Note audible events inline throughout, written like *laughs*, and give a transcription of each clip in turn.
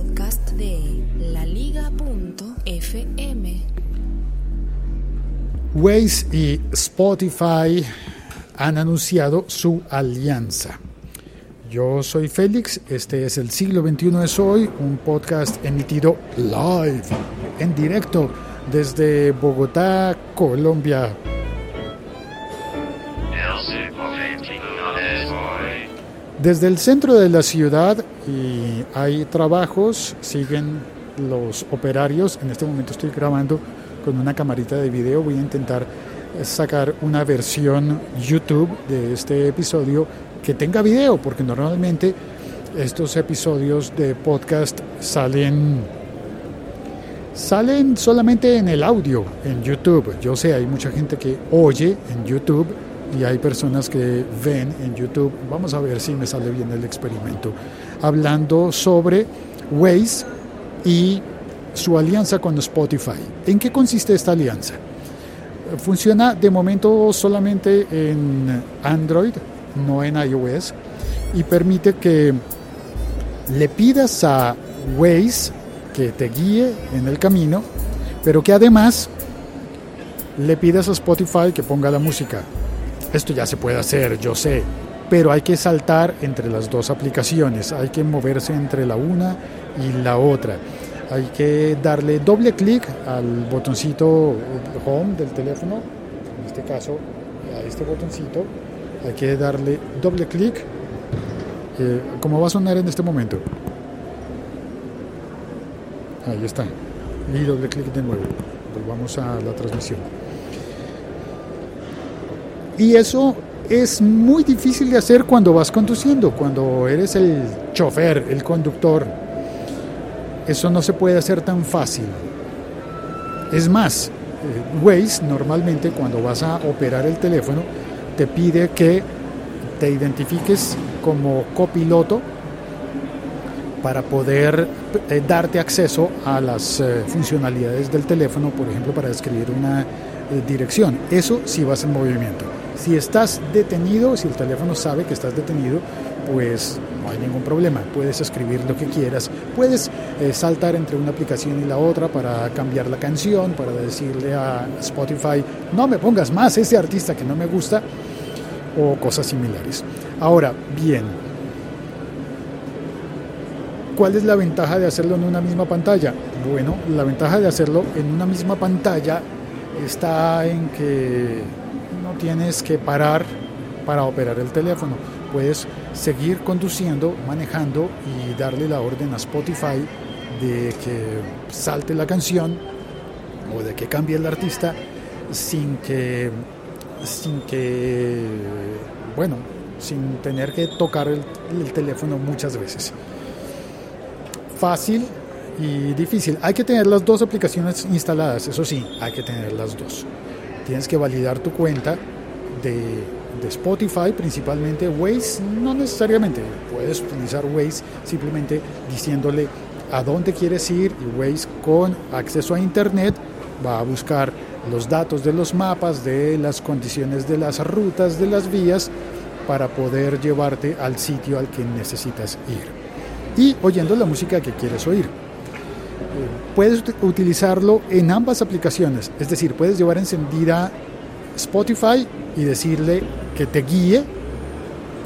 podcast de laliga.fm. Waze y Spotify han anunciado su alianza. Yo soy Félix, este es el siglo XXI es hoy, un podcast emitido live, en directo, desde Bogotá, Colombia. Desde el centro de la ciudad y hay trabajos, siguen los operarios. En este momento estoy grabando con una camarita de video. Voy a intentar sacar una versión YouTube de este episodio que tenga video, porque normalmente estos episodios de podcast salen salen solamente en el audio en YouTube. Yo sé, hay mucha gente que oye en YouTube y hay personas que ven en YouTube. Vamos a ver si me sale bien el experimento. Hablando sobre Waze y su alianza con Spotify. ¿En qué consiste esta alianza? Funciona de momento solamente en Android, no en iOS, y permite que le pidas a Waze que te guíe en el camino, pero que además le pidas a Spotify que ponga la música. Esto ya se puede hacer, yo sé, pero hay que saltar entre las dos aplicaciones, hay que moverse entre la una y la otra. Hay que darle doble clic al botoncito home del teléfono, en este caso a este botoncito, hay que darle doble clic, eh, como va a sonar en este momento. Ahí está. Y doble clic de nuevo. Volvamos a la transmisión. Y eso es muy difícil de hacer cuando vas conduciendo, cuando eres el chofer, el conductor. Eso no se puede hacer tan fácil. Es más, eh, Waze normalmente cuando vas a operar el teléfono te pide que te identifiques como copiloto para poder eh, darte acceso a las eh, funcionalidades del teléfono, por ejemplo, para escribir una dirección. Eso si vas en movimiento. Si estás detenido, si el teléfono sabe que estás detenido, pues no hay ningún problema. Puedes escribir lo que quieras, puedes eh, saltar entre una aplicación y la otra para cambiar la canción, para decirle a Spotify, no me pongas más ese artista que no me gusta, o cosas similares. Ahora, bien, ¿cuál es la ventaja de hacerlo en una misma pantalla? Bueno, la ventaja de hacerlo en una misma pantalla está en que no tienes que parar para operar el teléfono. Puedes seguir conduciendo, manejando y darle la orden a Spotify de que salte la canción o de que cambie el artista sin que sin que bueno sin tener que tocar el, el teléfono muchas veces fácil y difícil. Hay que tener las dos aplicaciones instaladas eso sí hay que tener las dos. Tienes que validar tu cuenta de, Spotify, principalmente Waze, no necesariamente, puedes utilizar Waze simplemente diciéndole a dónde quieres ir y Waze con acceso a Internet va a buscar los datos de los mapas, de las condiciones de las rutas, de las vías, para poder llevarte al sitio al que necesitas ir. Y oyendo la música que quieres oír puedes utilizarlo en ambas aplicaciones, es decir, puedes llevar encendida Spotify y decirle que te guíe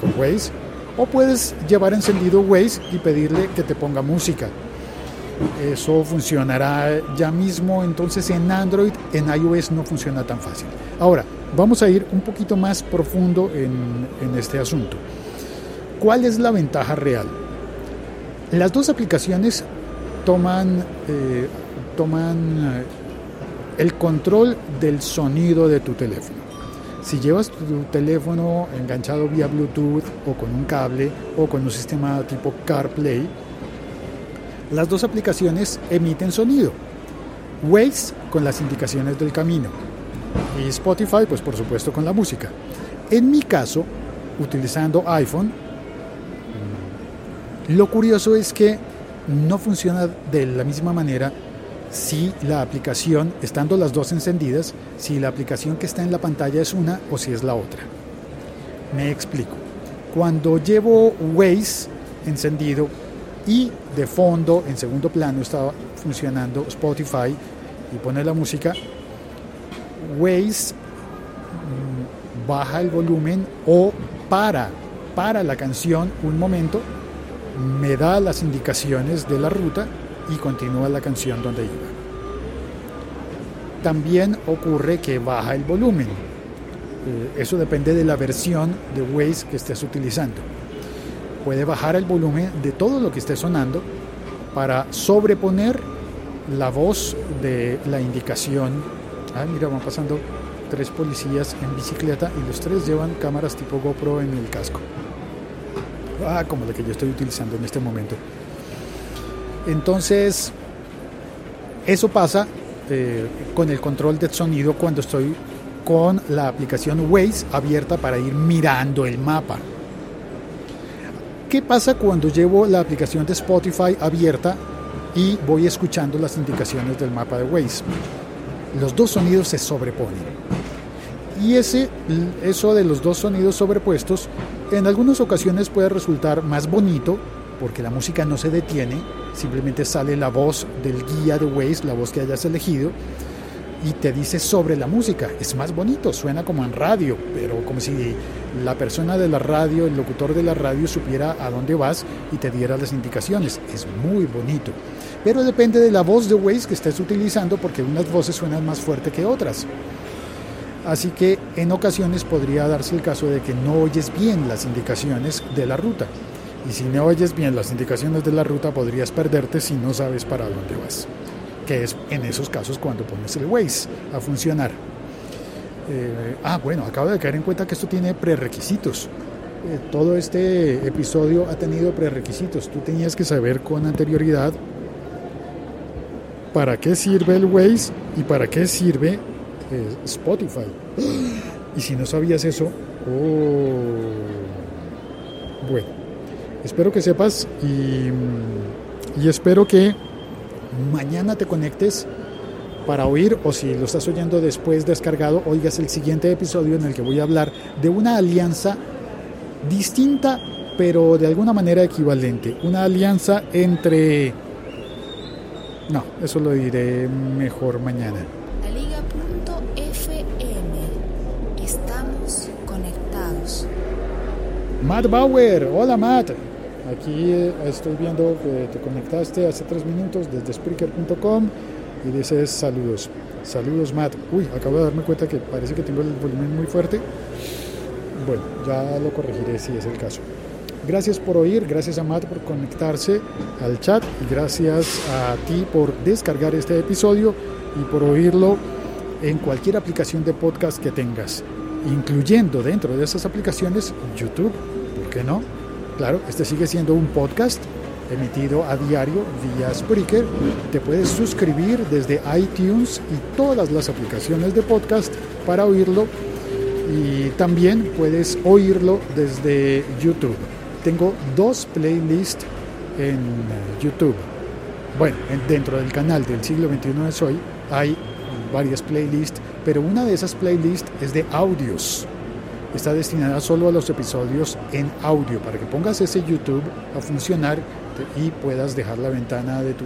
con Waze, o puedes llevar encendido Waze y pedirle que te ponga música. Eso funcionará ya mismo, entonces en Android, en iOS no funciona tan fácil. Ahora, vamos a ir un poquito más profundo en, en este asunto. ¿Cuál es la ventaja real? Las dos aplicaciones toman, eh, toman eh, el control del sonido de tu teléfono. Si llevas tu teléfono enganchado vía Bluetooth o con un cable o con un sistema tipo CarPlay, las dos aplicaciones emiten sonido. Waze con las indicaciones del camino y Spotify pues por supuesto con la música. En mi caso, utilizando iPhone, lo curioso es que no funciona de la misma manera si la aplicación, estando las dos encendidas, si la aplicación que está en la pantalla es una o si es la otra. Me explico. Cuando llevo Waze encendido, y de fondo, en segundo plano, estaba funcionando Spotify y pone la música, Waze mm, baja el volumen o para, para la canción un momento, me da las indicaciones de la ruta y continúa la canción donde iba. También ocurre que baja el volumen. Eh, eso depende de la versión de Waze que estés utilizando puede bajar el volumen de todo lo que esté sonando para sobreponer la voz de la indicación. Ah, mira, van pasando tres policías en bicicleta y los tres llevan cámaras tipo GoPro en el casco. Ah, como la que yo estoy utilizando en este momento. Entonces, eso pasa eh, con el control de sonido cuando estoy con la aplicación Waze abierta para ir mirando el mapa. ¿Qué pasa cuando llevo la aplicación de Spotify abierta y voy escuchando las indicaciones del mapa de Waze? Los dos sonidos se sobreponen. Y ese, eso de los dos sonidos sobrepuestos en algunas ocasiones puede resultar más bonito porque la música no se detiene, simplemente sale la voz del guía de Waze, la voz que hayas elegido, y te dice sobre la música. Es más bonito, suena como en radio, pero como si la persona de la radio, el locutor de la radio supiera a dónde vas y te diera las indicaciones. Es muy bonito. Pero depende de la voz de Waze que estés utilizando porque unas voces suenan más fuerte que otras. Así que en ocasiones podría darse el caso de que no oyes bien las indicaciones de la ruta. Y si no oyes bien las indicaciones de la ruta podrías perderte si no sabes para dónde vas que es en esos casos cuando pones el Waze a funcionar. Eh, ah, bueno, acabo de caer en cuenta que esto tiene prerequisitos. Eh, todo este episodio ha tenido prerequisitos. Tú tenías que saber con anterioridad para qué sirve el Waze y para qué sirve eh, Spotify. Y si no sabías eso, oh, bueno, espero que sepas y, y espero que mañana te conectes para oír o si lo estás oyendo después descargado, oigas el siguiente episodio en el que voy a hablar de una alianza distinta pero de alguna manera equivalente. Una alianza entre... No, eso lo diré mejor mañana. La Liga.fm. Estamos conectados. Matt Bauer, hola Matt. Aquí eh, estoy viendo que te conectaste hace tres minutos desde Spreaker.com y dices saludos. Saludos Matt. Uy, acabo de darme cuenta que parece que tengo el volumen muy fuerte. Bueno, ya lo corregiré si es el caso. Gracias por oír, gracias a Matt por conectarse al chat y gracias a ti por descargar este episodio y por oírlo en cualquier aplicación de podcast que tengas, incluyendo dentro de esas aplicaciones YouTube, ¿por qué no? Claro, este sigue siendo un podcast emitido a diario vía Spreaker. Te puedes suscribir desde iTunes y todas las aplicaciones de podcast para oírlo. Y también puedes oírlo desde YouTube. Tengo dos playlists en YouTube. Bueno, dentro del canal del siglo XXI de Soy hay varias playlists, pero una de esas playlists es de audios está destinada solo a los episodios en audio, para que pongas ese YouTube a funcionar y puedas dejar la ventana de tu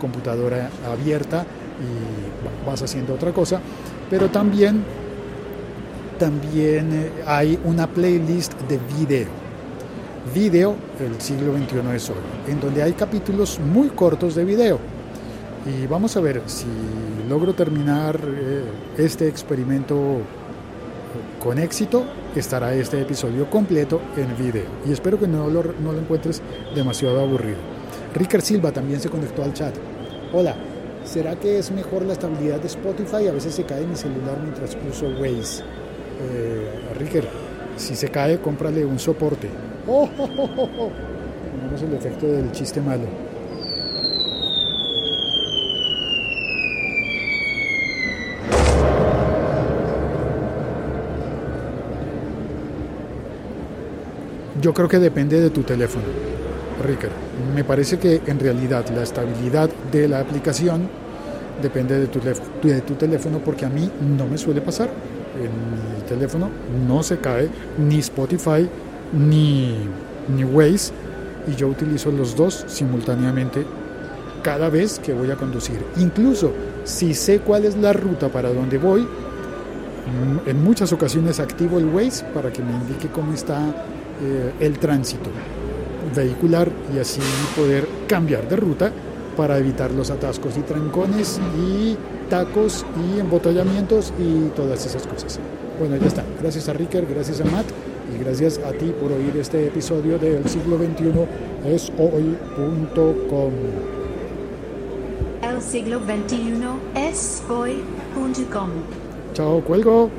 computadora abierta y vas haciendo otra cosa. Pero también, también eh, hay una playlist de video. Video, el siglo XXI es hoy, en donde hay capítulos muy cortos de video. Y vamos a ver si logro terminar eh, este experimento con éxito estará este episodio completo en video y espero que no lo, no lo encuentres demasiado aburrido. Ricker Silva también se conectó al chat. Hola, ¿será que es mejor la estabilidad de Spotify? A veces se cae mi celular mientras uso Waze. Eh, Ricker, si se cae, cómprale un soporte. ¡Oh, *laughs* Tenemos el efecto del chiste malo. Yo creo que depende de tu teléfono, Ricker. Me parece que en realidad la estabilidad de la aplicación depende de tu, de tu teléfono porque a mí no me suele pasar. En mi teléfono no se cae ni Spotify ni, ni Waze y yo utilizo los dos simultáneamente cada vez que voy a conducir. Incluso si sé cuál es la ruta para donde voy, mm, en muchas ocasiones activo el Waze para que me indique cómo está eh, el tránsito vehicular y así poder cambiar de ruta para evitar los atascos y trancones y tacos y embotellamientos y todas esas cosas. Bueno, ya está. Gracias a Ricker, gracias a Matt y gracias a ti por oír este episodio del siglo XXI es hoy.com. El siglo XXI es hoy.com. Chao, cuelgo.